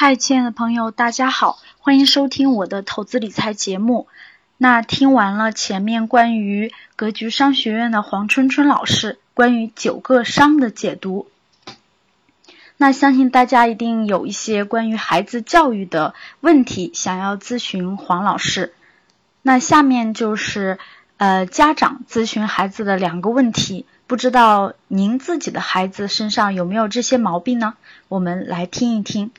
嗨，亲爱的朋友，大家好，欢迎收听我的投资理财节目。那听完了前面关于格局商学院的黄春春老师关于九个商的解读，那相信大家一定有一些关于孩子教育的问题想要咨询黄老师。那下面就是呃家长咨询孩子的两个问题，不知道您自己的孩子身上有没有这些毛病呢？我们来听一听。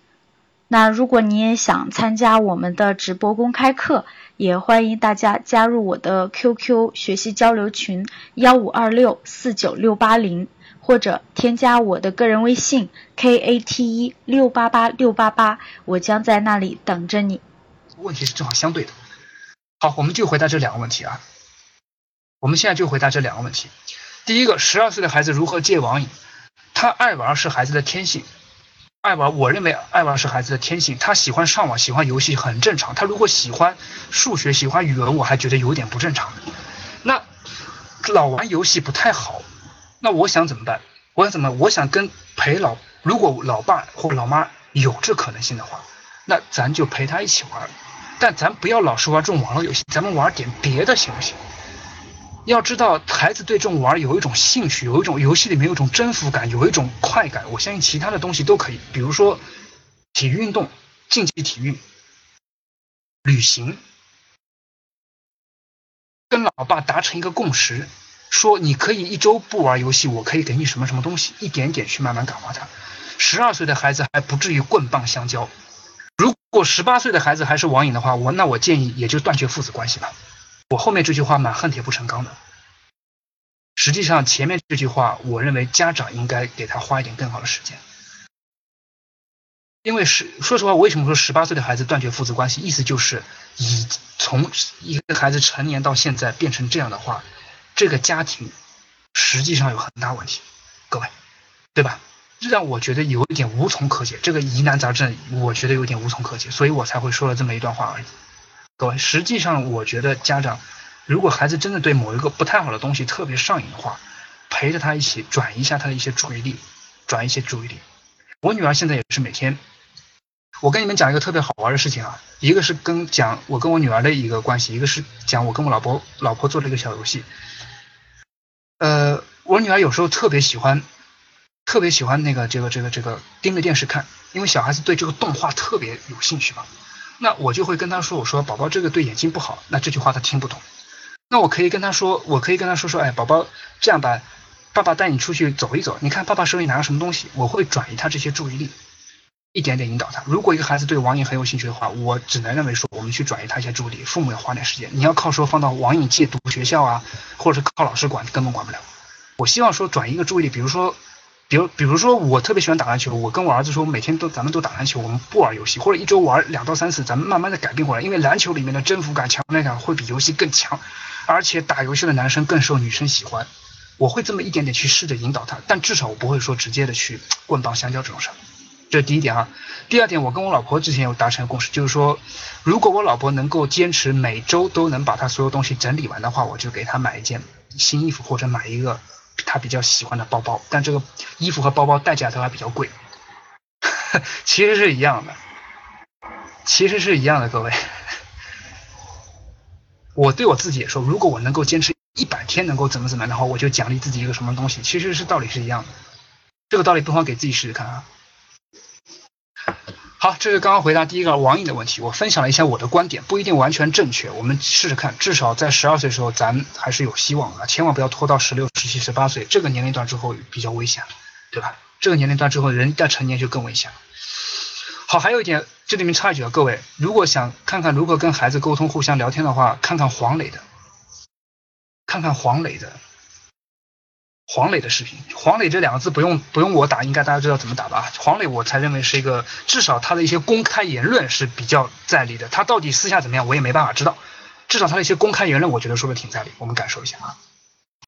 那如果你也想参加我们的直播公开课，也欢迎大家加入我的 QQ 学习交流群幺五二六四九六八零，或者添加我的个人微信 KAT 六八八六八八，我将在那里等着你。问题是正好相对的。好，我们就回答这两个问题啊。我们现在就回答这两个问题。第一个，十二岁的孩子如何戒网瘾？他爱玩是孩子的天性。爱玩，我认为爱玩是孩子的天性。他喜欢上网，喜欢游戏很正常。他如果喜欢数学，喜欢语文，我还觉得有点不正常。那老玩游戏不太好。那我想怎么办？我想怎么？我想跟陪老，如果老爸或老妈有这可能性的话，那咱就陪他一起玩。但咱不要老是玩这种网络游戏，咱们玩点别的行不行？要知道，孩子对这种玩有一种兴趣，有一种游戏里面有一种征服感，有一种快感。我相信其他的东西都可以，比如说体育运动、竞技体育、旅行，跟老爸达成一个共识，说你可以一周不玩游戏，我可以给你什么什么东西，一点点去慢慢感化他。十二岁的孩子还不至于棍棒相交，如果十八岁的孩子还是网瘾的话，我那我建议也就断绝父子关系吧。我后面这句话蛮恨铁不成钢的。实际上前面这句话，我认为家长应该给他花一点更好的时间。因为是说实话，我为什么说十八岁的孩子断绝父子关系？意思就是以从一个孩子成年到现在变成这样的话，这个家庭实际上有很大问题，各位，对吧？让我觉得有一点无从可解。这个疑难杂症，我觉得有点无从可解，所以我才会说了这么一段话而已。各位，实际上我觉得家长，如果孩子真的对某一个不太好的东西特别上瘾的话，陪着他一起转移一下他的一些注意力，转一些注意力。我女儿现在也是每天，我跟你们讲一个特别好玩的事情啊，一个是跟讲我跟我女儿的一个关系，一个是讲我跟我老婆老婆做了一个小游戏。呃，我女儿有时候特别喜欢，特别喜欢那个这个这个这个盯着电视看，因为小孩子对这个动画特别有兴趣嘛。那我就会跟他说：“我说宝宝，这个对眼睛不好。”那这句话他听不懂。那我可以跟他说：“我可以跟他说说，哎，宝宝，这样吧，爸爸带你出去走一走，你看爸爸手里拿个什么东西。”我会转移他这些注意力，一点点引导他。如果一个孩子对网瘾很有兴趣的话，我只能认为说，我们去转移他一些注意力。父母要花点时间。你要靠说放到网瘾戒毒学校啊，或者是靠老师管，根本管不了。我希望说转移一个注意力，比如说。比如，比如说，我特别喜欢打篮球。我跟我儿子说，每天都咱们都打篮球，我们不玩游戏，或者一周玩两到三次，咱们慢慢的改变过来。因为篮球里面的征服感、强烈感会比游戏更强，而且打游戏的男生更受女生喜欢。我会这么一点点去试着引导他，但至少我不会说直接的去棍棒相交这种事。这是第一点啊。第二点，我跟我老婆之前有达成共识，就是说，如果我老婆能够坚持每周都能把她所有东西整理完的话，我就给她买一件新衣服，或者买一个。他比较喜欢的包包，但这个衣服和包包代价都还比较贵，其实是一样的，其实是一样的，各位。我对我自己也说，如果我能够坚持一百天，能够怎么怎么，的话我就奖励自己一个什么东西，其实是道理是一样的。这个道理不妨给自己试试看啊。好，这是刚刚回答第一个网瘾的问题，我分享了一下我的观点，不一定完全正确，我们试试看，至少在十二岁时候，咱还是有希望的，千万不要拖到十六、十七、十八岁这个年龄段之后比较危险，对吧？这个年龄段之后，人一旦成年就更危险了。好，还有一点，这里面插一句啊，各位，如果想看看如何跟孩子沟通、互相聊天的话，看看黄磊的，看看黄磊的。黄磊的视频，黄磊这两个字不用不用我打，应该大家知道怎么打吧？黄磊我才认为是一个，至少他的一些公开言论是比较在理的。他到底私下怎么样，我也没办法知道。至少他的一些公开言论，我觉得说的挺在理。我们感受一下啊。